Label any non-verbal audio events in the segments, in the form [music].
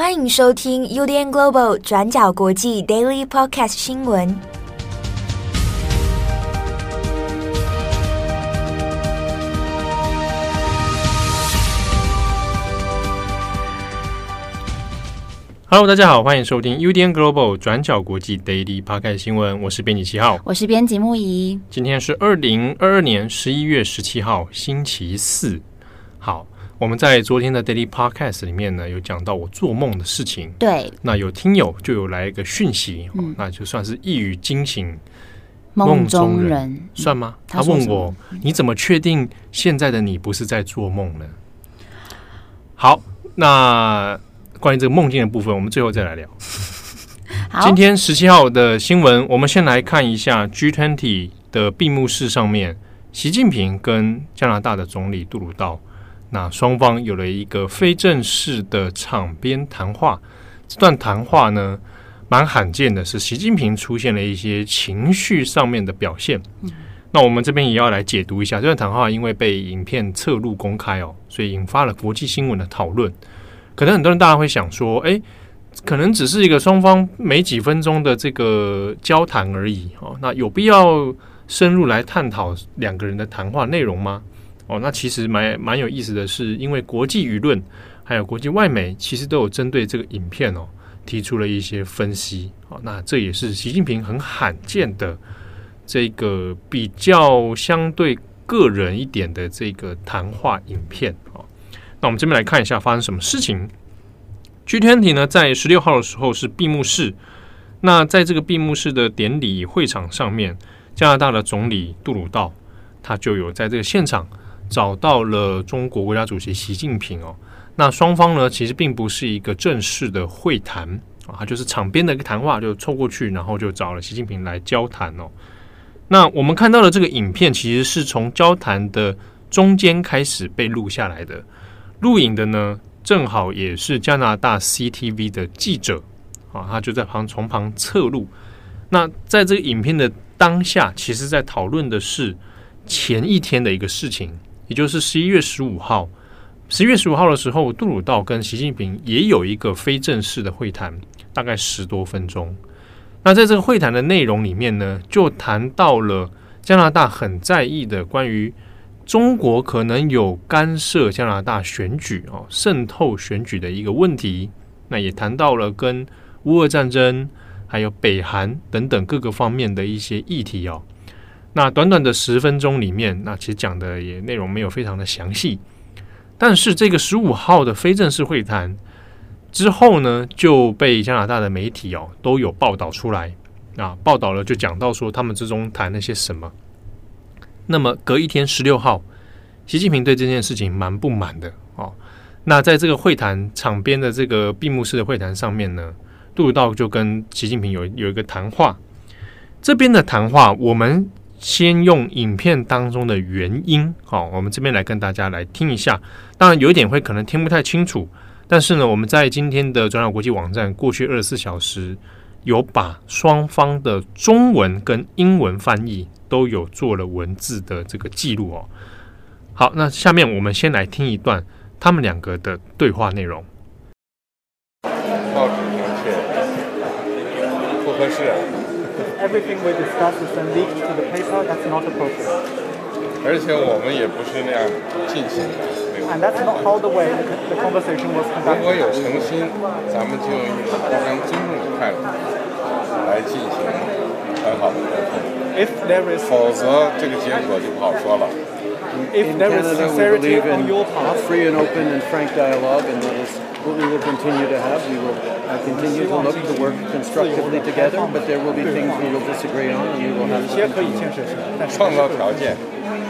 欢迎收听 UDN Global 转角国际 Daily Podcast 新闻。Hello，大家好，欢迎收听 UDN Global 转角国际 Daily Podcast 新闻。我是编辑七号，我是编辑木仪。今天是二零二二年十一月十七号，星期四。好，我们在昨天的 Daily Podcast 里面呢，有讲到我做梦的事情。对，那有听友就有来一个讯息，嗯、那就算是一语惊醒梦中人，算吗？他问我，你怎么确定现在的你不是在做梦呢？好，那。关于这个梦境的部分，我们最后再来聊。[laughs] 今天十七号的新闻，我们先来看一下 G20 的闭幕式上面，习近平跟加拿大的总理杜鲁道，那双方有了一个非正式的场边谈话。这段谈话呢，蛮罕见的，是习近平出现了一些情绪上面的表现。那我们这边也要来解读一下这段谈话，因为被影片侧录公开哦，所以引发了国际新闻的讨论。可能很多人大家会想说，哎，可能只是一个双方没几分钟的这个交谈而已哦，那有必要深入来探讨两个人的谈话内容吗？哦，那其实蛮蛮有意思的是，因为国际舆论还有国际外媒其实都有针对这个影片哦提出了一些分析哦，那这也是习近平很罕见的这个比较相对个人一点的这个谈话影片哦。那我们这边来看一下发生什么事情。G20 呢，在十六号的时候是闭幕式。那在这个闭幕式的典礼会场上面，加拿大的总理杜鲁道他就有在这个现场找到了中国国家主席习近平哦。那双方呢，其实并不是一个正式的会谈啊，他就是场边的一个谈话，就凑过去，然后就找了习近平来交谈哦。那我们看到的这个影片，其实是从交谈的中间开始被录下来的。录影的呢，正好也是加拿大 CTV 的记者啊，他就在旁从旁侧录。那在这个影片的当下，其实在讨论的是前一天的一个事情，也就是十一月十五号。十一月十五号的时候，杜鲁道跟习近平也有一个非正式的会谈，大概十多分钟。那在这个会谈的内容里面呢，就谈到了加拿大很在意的关于。中国可能有干涉加拿大选举哦，渗透选举的一个问题。那也谈到了跟乌俄战争，还有北韩等等各个方面的一些议题哦。那短短的十分钟里面，那其实讲的也内容没有非常的详细。但是这个十五号的非正式会谈之后呢，就被加拿大的媒体哦都有报道出来啊，报道了就讲到说他们之中谈了些什么。那么隔一天，十六号，习近平对这件事情蛮不满的哦。那在这个会谈场边的这个闭幕式的会谈上面呢，杜鲁道就跟习近平有有一个谈话。这边的谈话，我们先用影片当中的原音，好，我们这边来跟大家来听一下。当然有一点会可能听不太清楚，但是呢，我们在今天的转角国际网站过去二十四小时有把双方的中文跟英文翻译。都有做了文字的这个记录哦。好，那下面我们先来听一段他们两个的对话内容。报纸明确，不合适。Everything we discuss is leaked to the paper. That's not appropriate. 而且我们也不是那样进行的。And that's not how the way the conversation was conducted. 如果有诚心，咱们就用一种互相尊重的态度来进行很好的沟通。If there is 否则这个结果就不好说了。 If there is sincerity on your part, free and open and frank dialogue, and that is what we will continue to have. We will continue to look to work constructively together, but there will be things we will disagree on, and we will have to. 创造条件，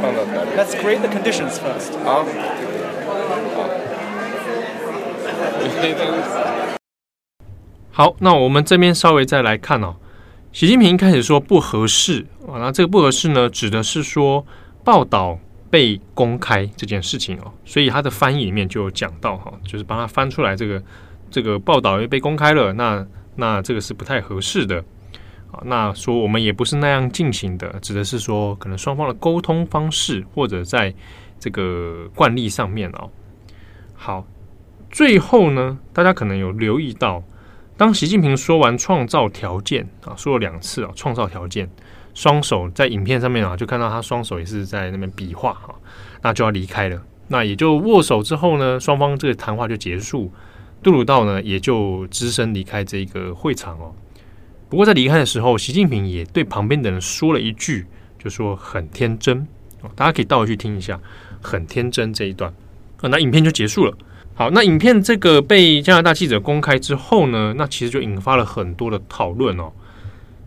创造条件。Let's create the conditions first. 好，好。好，那我们这边稍微再来看哦。习近平一开始说不合适啊，那这个不合适呢，指的是说报道 被公开这件事情哦，所以他的翻译里面就有讲到哈，就是帮他翻出来这个这个报道又被公开了，那那这个是不太合适的啊。那说我们也不是那样进行的，指的是说可能双方的沟通方式或者在这个惯例上面哦。好，最后呢，大家可能有留意到，当习近平说完创造条件啊，说了两次啊，创造条件，双手在影片上面啊，就看到他双手也是在那边比划啊，那就要离开了。那也就握手之后呢，双方这个谈话就结束，杜鲁道呢也就只身离开这个会场哦。不过在离开的时候，习近平也对旁边的人说了一句，就说很天真哦，大家可以倒回去听一下，很天真这一段啊，那影片就结束了。好，那影片这个被加拿大记者公开之后呢，那其实就引发了很多的讨论哦。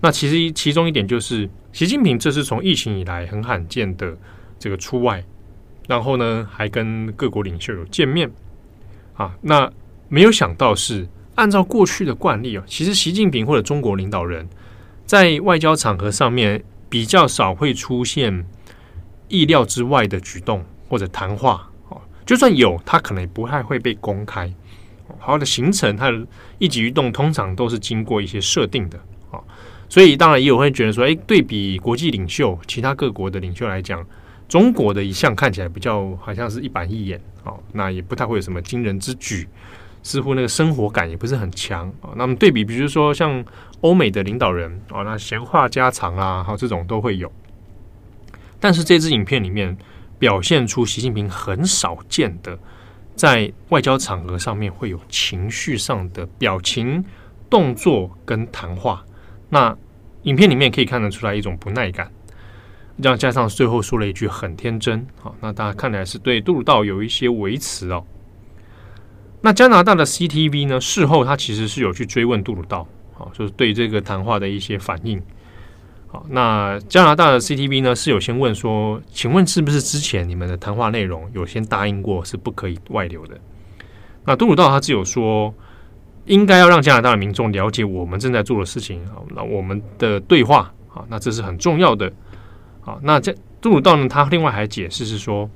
那其实其中一点就是，习近平这是从疫情以来很罕见的这个出外。然后呢，还跟各国领袖有见面啊。那没有想到是按照过去的惯例啊，其实习近平或者中国领导人，在外交场合上面比较少会出现意料之外的举动或者谈话。就算有，他可能也不太会被公开。好的行程，他的一举一动通常都是经过一些设定的啊。所以当然也有会觉得说，哎，对比国际领袖，其他各国的领袖来讲。中国的一向看起来比较好像是一板一眼哦，那也不太会有什么惊人之举，似乎那个生活感也不是很强啊。那么对比，比如说像欧美的领导人哦，那闲话家常啊，还有，这种都会有。但是这支影片里面表现出习近平很少见的在外交场合上面会有情绪上的表情、动作跟谈话。那影片里面可以看得出来一种不耐感。这样加上最后说了一句很天真，好，那大家看来是对杜鲁道有一些维持哦。那加拿大的 CTV 呢，事后他其实是有去追问杜鲁道，好，就是对这个谈话的一些反应。好，那加拿大的 CTV 呢是有先问说，请问是不是之前你们的谈话内容有先答应过是不可以外流的？那杜鲁道他只有说，应该要让加拿大的民众了解我们正在做的事情，好，那我们的对话，好，那这是很重要的。啊，那这杜鲁道呢？他另外还解释是说，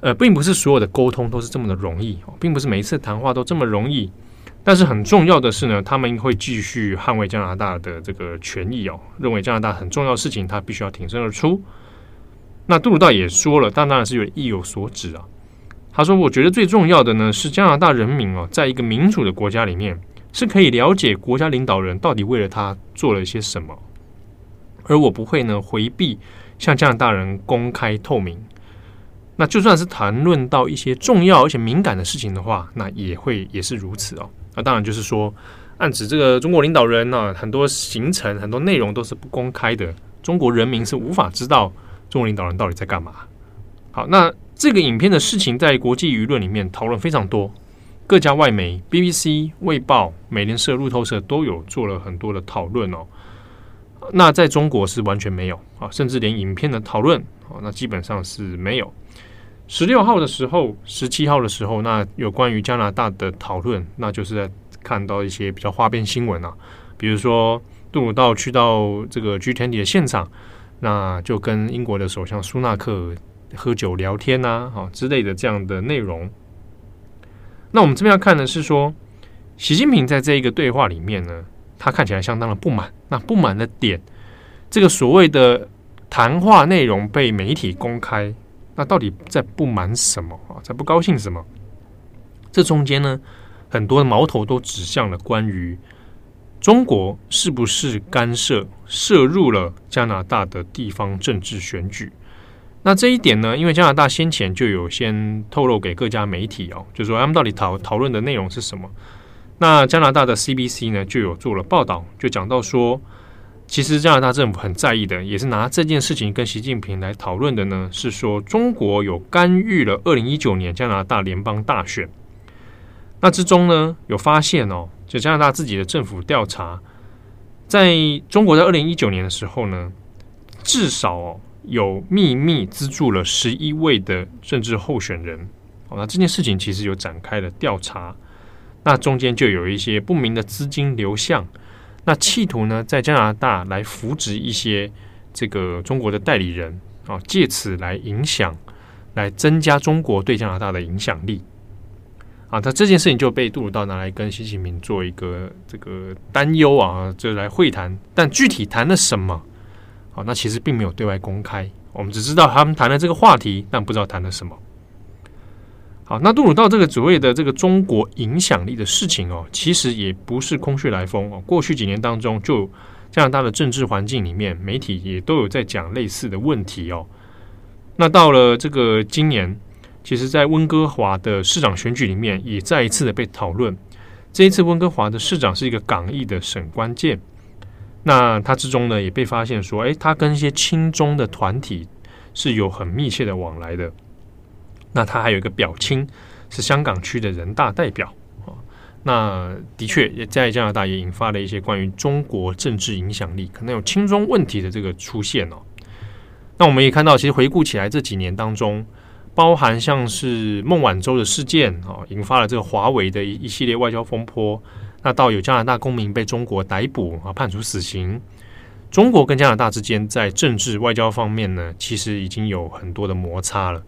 呃，并不是所有的沟通都是这么的容易，并不是每一次谈话都这么容易。但是很重要的是呢，他们会继续捍卫加拿大的这个权益哦，认为加拿大很重要的事情，他必须要挺身而出。那杜鲁道也说了，但当然是有意有所指啊。他说：“我觉得最重要的呢，是加拿大人民哦，在一个民主的国家里面，是可以了解国家领导人到底为了他做了一些什么。”而我不会呢回避向加拿大人公开透明。那就算是谈论到一些重要而且敏感的事情的话，那也会也是如此哦。那当然就是说，暗指这个中国领导人呢，很多行程、很多内容都是不公开的，中国人民是无法知道中国领导人到底在干嘛。好，那这个影片的事情在国际舆论里面讨论非常多，各家外媒 BBC、卫报、美联社、路透社都有做了很多的讨论哦。那在中国是完全没有啊，甚至连影片的讨论啊，那基本上是没有。十六号的时候，十七号的时候，那有关于加拿大的讨论，那就是在看到一些比较花边新闻啊，比如说杜鲁道去到这个 G20 的现场，那就跟英国的首相苏纳克喝酒聊天呐，啊之类的这样的内容。那我们这边要看的是说，习近平在这一个对话里面呢。他看起来相当的不满，那不满的点，这个所谓的谈话内容被媒体公开，那到底在不满什么啊？在不高兴什么？这中间呢，很多的矛头都指向了关于中国是不是干涉、涉入了加拿大的地方政治选举。那这一点呢，因为加拿大先前就有先透露给各家媒体哦，就说他们到底讨讨论的内容是什么。那加拿大的 CBC 呢，就有做了报道，就讲到说，其实加拿大政府很在意的，也是拿这件事情跟习近平来讨论的呢，是说中国有干预了二零一九年加拿大联邦大选。那之中呢，有发现哦，就加拿大自己的政府调查，在中国在二零一九年的时候呢，至少有秘密资助了十一位的政治候选人。哦，那这件事情其实有展开了调查。那中间就有一些不明的资金流向，那企图呢，在加拿大来扶植一些这个中国的代理人啊，借此来影响，来增加中国对加拿大的影响力啊。那这件事情就被杜鲁道拿来跟习近平做一个这个担忧啊，就来会谈。但具体谈了什么？好，那其实并没有对外公开，我们只知道他们谈了这个话题，但不知道谈了什么。好，那杜鲁道这个所谓的这个中国影响力的事情哦，其实也不是空穴来风哦。过去几年当中，就加拿大的政治环境里面，媒体也都有在讲类似的问题哦。那到了这个今年，其实，在温哥华的市长选举里面，也再一次的被讨论。这一次，温哥华的市长是一个港裔的沈关键。那他之中呢，也被发现说，诶，他跟一些亲中的团体是有很密切的往来的。那他还有一个表亲是香港区的人大代表啊，那的确也在加拿大也引发了一些关于中国政治影响力可能有亲中问题的这个出现哦。那我们也看到，其实回顾起来这几年当中，包含像是孟晚舟的事件啊，引发了这个华为的一系列外交风波。那到有加拿大公民被中国逮捕啊，判处死刑。中国跟加拿大之间在政治外交方面呢，其实已经有很多的摩擦了。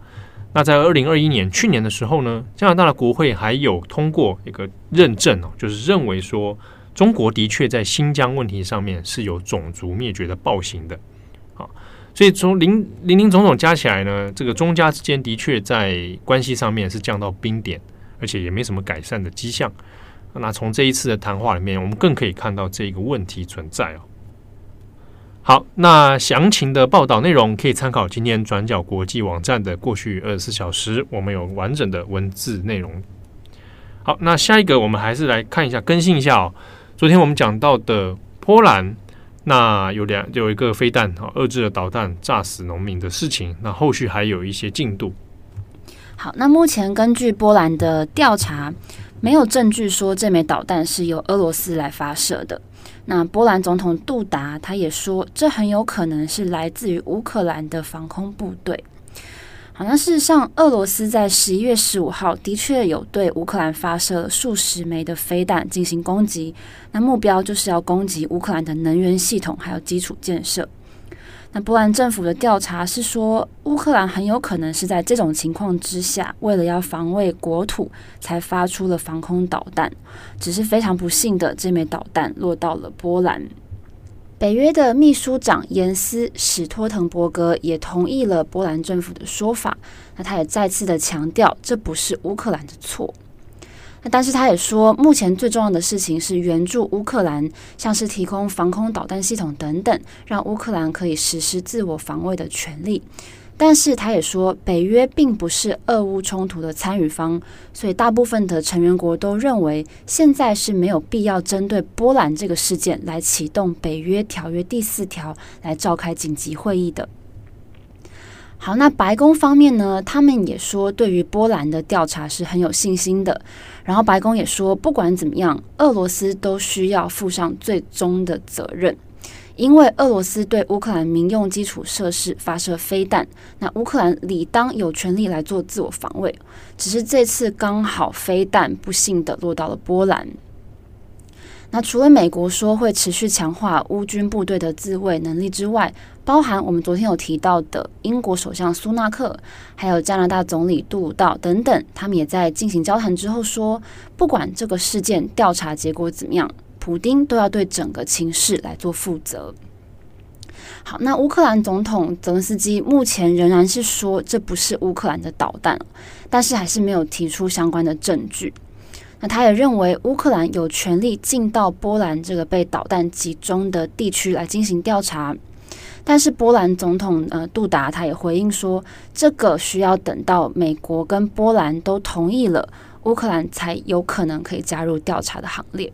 那在二零二一年去年的时候呢，加拿大的国会还有通过一个认证哦，就是认为说中国的确在新疆问题上面是有种族灭绝的暴行的，啊，所以从林林林总总加起来呢，这个中加之间的确在关系上面是降到冰点，而且也没什么改善的迹象。那从这一次的谈话里面，我们更可以看到这个问题存在哦。好，那详情的报道内容可以参考今天转角国际网站的过去二十四小时，我们有完整的文字内容。好，那下一个我们还是来看一下，更新一下哦。昨天我们讲到的波兰，那有两有一个飞弹啊，俄制的导弹炸死农民的事情，那后续还有一些进度。好，那目前根据波兰的调查，没有证据说这枚导弹是由俄罗斯来发射的。那波兰总统杜达他也说，这很有可能是来自于乌克兰的防空部队。好像事实上，俄罗斯在十一月十五号的确有对乌克兰发射了数十枚的飞弹进行攻击，那目标就是要攻击乌克兰的能源系统还有基础建设。那波兰政府的调查是说，乌克兰很有可能是在这种情况之下，为了要防卫国土，才发出了防空导弹。只是非常不幸的，这枚导弹落到了波兰。北约的秘书长严斯·史托滕伯格也同意了波兰政府的说法。那他也再次的强调，这不是乌克兰的错。那但是他也说，目前最重要的事情是援助乌克兰，像是提供防空导弹系统等等，让乌克兰可以实施自我防卫的权利。但是他也说，北约并不是俄乌冲突的参与方，所以大部分的成员国都认为，现在是没有必要针对波兰这个事件来启动北约条约第四条来召开紧急会议的。好，那白宫方面呢？他们也说，对于波兰的调查是很有信心的。然后白宫也说，不管怎么样，俄罗斯都需要负上最终的责任，因为俄罗斯对乌克兰民用基础设施发射飞弹，那乌克兰理当有权利来做自我防卫。只是这次刚好飞弹不幸的落到了波兰。那除了美国说会持续强化乌军部队的自卫能力之外，包含我们昨天有提到的英国首相苏纳克，还有加拿大总理杜鲁道等等，他们也在进行交谈之后说，不管这个事件调查结果怎么样，普丁都要对整个情势来做负责。好，那乌克兰总统泽连斯基目前仍然是说这不是乌克兰的导弹，但是还是没有提出相关的证据。那他也认为乌克兰有权利进到波兰这个被导弹集中的地区来进行调查，但是波兰总统呃杜达他也回应说，这个需要等到美国跟波兰都同意了，乌克兰才有可能可以加入调查的行列。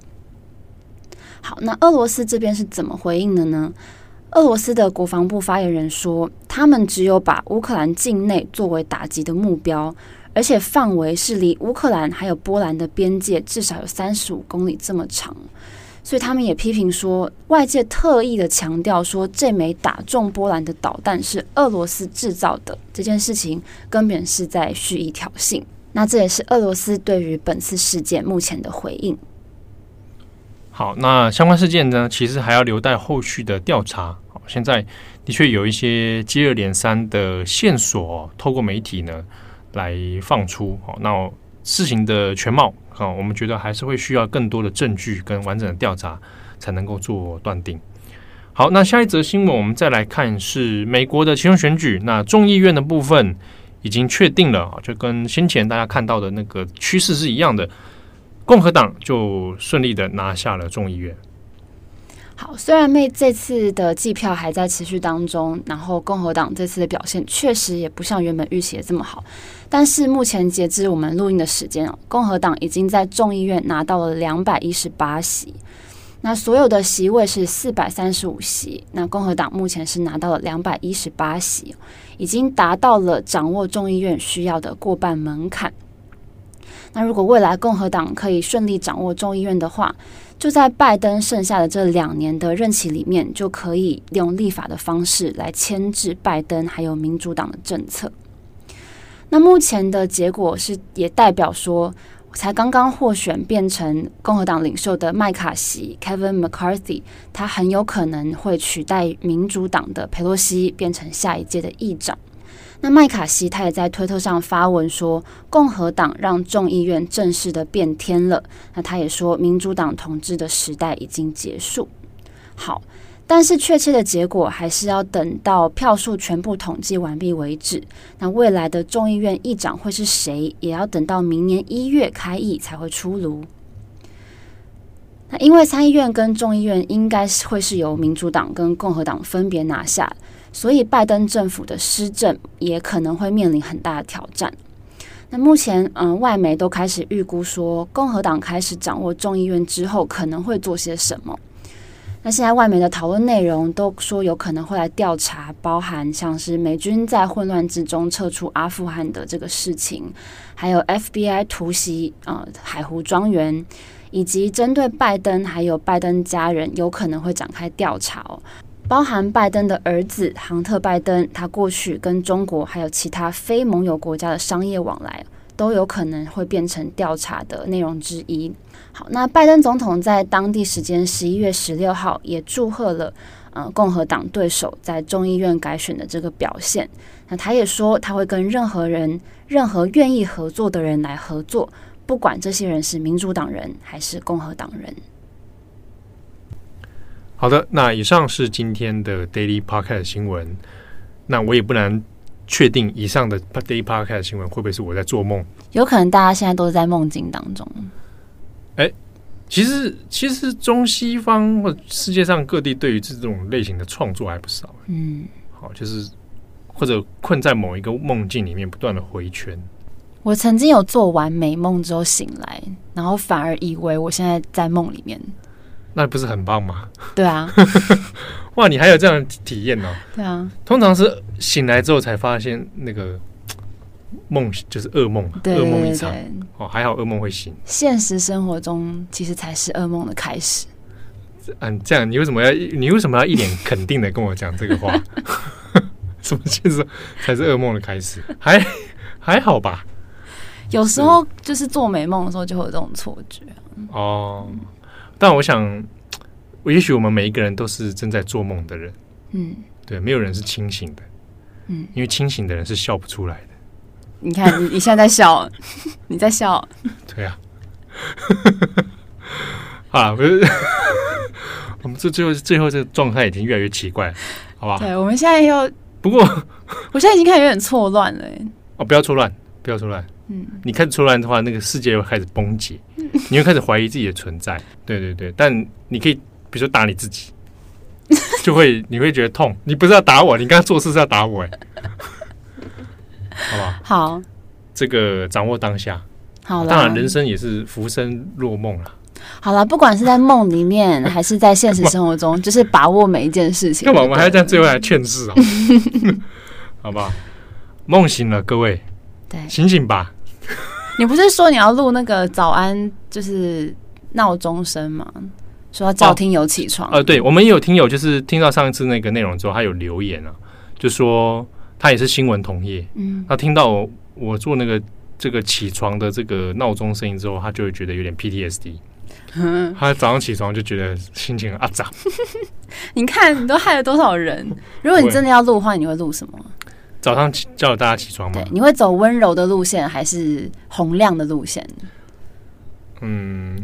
好，那俄罗斯这边是怎么回应的呢？俄罗斯的国防部发言人说，他们只有把乌克兰境内作为打击的目标。而且范围是离乌克兰还有波兰的边界至少有三十五公里这么长，所以他们也批评说，外界特意的强调说这枚打中波兰的导弹是俄罗斯制造的这件事情，根本是在蓄意挑衅。那这也是俄罗斯对于本次事件目前的回应。好，那相关事件呢，其实还要留待后续的调查。现在的确有一些接二连三的线索，透过媒体呢。来放出好，那事情的全貌啊，我们觉得还是会需要更多的证据跟完整的调查才能够做断定。好，那下一则新闻我们再来看是美国的其中选举，那众议院的部分已经确定了，就跟先前大家看到的那个趋势是一样的，共和党就顺利的拿下了众议院。好，虽然妹这次的计票还在持续当中，然后共和党这次的表现确实也不像原本预期的这么好，但是目前截至我们录音的时间哦，共和党已经在众议院拿到了两百一十八席，那所有的席位是四百三十五席，那共和党目前是拿到了两百一十八席，已经达到了掌握众议院需要的过半门槛。那如果未来共和党可以顺利掌握众议院的话，就在拜登剩下的这两年的任期里面，就可以用立法的方式来牵制拜登还有民主党的政策。那目前的结果是，也代表说，才刚刚获选变成共和党领袖的麦卡锡 （Kevin McCarthy），他很有可能会取代民主党的佩洛西，变成下一届的议长。那麦卡锡他也在推特上发文说，共和党让众议院正式的变天了。那他也说，民主党统治的时代已经结束。好，但是确切的结果还是要等到票数全部统计完毕为止。那未来的众议院议长会是谁，也要等到明年一月开议才会出炉。那因为参议院跟众议院应该是会是由民主党跟共和党分别拿下。所以，拜登政府的施政也可能会面临很大的挑战。那目前，嗯、外媒都开始预估说，共和党开始掌握众议院之后，可能会做些什么。那现在外媒的讨论内容都说，有可能会来调查，包含像是美军在混乱之中撤出阿富汗的这个事情，还有 FBI 突袭呃海湖庄园，以及针对拜登还有拜登家人，有可能会展开调查哦。包含拜登的儿子杭特·拜登，他过去跟中国还有其他非盟友国家的商业往来，都有可能会变成调查的内容之一。好，那拜登总统在当地时间十一月十六号也祝贺了呃共和党对手在众议院改选的这个表现。那他也说他会跟任何人、任何愿意合作的人来合作，不管这些人是民主党人还是共和党人。好的，那以上是今天的 Daily Podcast 新闻。那我也不难确定，以上的 Daily Podcast 新闻会不会是我在做梦？有可能大家现在都是在梦境当中。哎，其实其实中西方或世界上各地对于这种类型的创作还不少。嗯，好，就是或者困在某一个梦境里面，不断的回圈。我曾经有做完美梦之后醒来，然后反而以为我现在在梦里面。那不是很棒吗？对啊，[laughs] 哇，你还有这样的体验呢？对啊，通常是醒来之后才发现那个梦就是噩梦，噩梦一场。哦，还好噩梦会醒。现实生活中其实才是噩梦的开始。嗯，这样你为什么要你为什么要一脸肯定的跟我讲这个话？[laughs] 什么现实才是噩梦的开始？还还好吧？有时候就是做美梦的时候就会有这种错觉。哦。但我想，[tsk] 也许我们每一个人都是正在做梦的人。嗯，对，没有人是清醒的。嗯，因为清醒的人是笑不出来的。你看，你你现在在笑，[laughs] 你在笑。对啊。[laughs] 啊，不是，[laughs] 我们这最后最后这个状态已经越来越奇怪了，好不好？对，我们现在要不过，我现在已经开始有点错乱了。哦，不要错乱，不要错乱。嗯，你开始错乱的话，那个世界又开始崩解，[laughs] 你会开始怀疑自己的存在。对对对，但你可以，比如说打你自己，[laughs] 就会你会觉得痛。你不是要打我，你刚刚做事是要打我，哎，好吧？好，这个掌握当下。好了，当然人生也是浮生若梦了。好了，不管是在梦里面 [laughs] 还是在现实生活中，就是把握每一件事情。干嘛？我们还要这样最后来劝世啊？好吧，梦醒了，各位，对，醒醒吧。你不是说你要录那个早安，就是闹钟声嘛？说要叫听友起床。呃，对，我们也有听友，就是听到上一次那个内容之后，他有留言啊，就说他也是新闻同业，嗯，他听到我，我做那个这个起床的这个闹钟声音之后，他就会觉得有点 PTSD，嗯，他早上起床就觉得心情很阿杂。[laughs] 你看，你都害了多少人？[laughs] 如果你真的要录的话，你会录什么？早上叫大家起床吗？对，你会走温柔的路线还是洪亮的路线？嗯，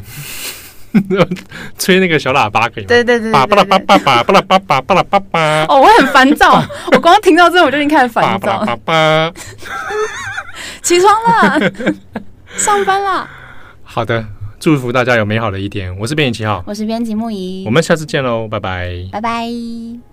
[laughs] 吹那个小喇叭可以。对对对，叭叭叭叭叭叭叭叭叭叭叭叭。哦，我很烦躁。我刚刚听到这，我就已经开始烦躁。叭叭叭叭，起床啦，[laughs] 上班啦。好的，祝福大家有美好的一天。我是编辑七号，我是编辑木仪，我们下次见喽，拜拜，拜拜。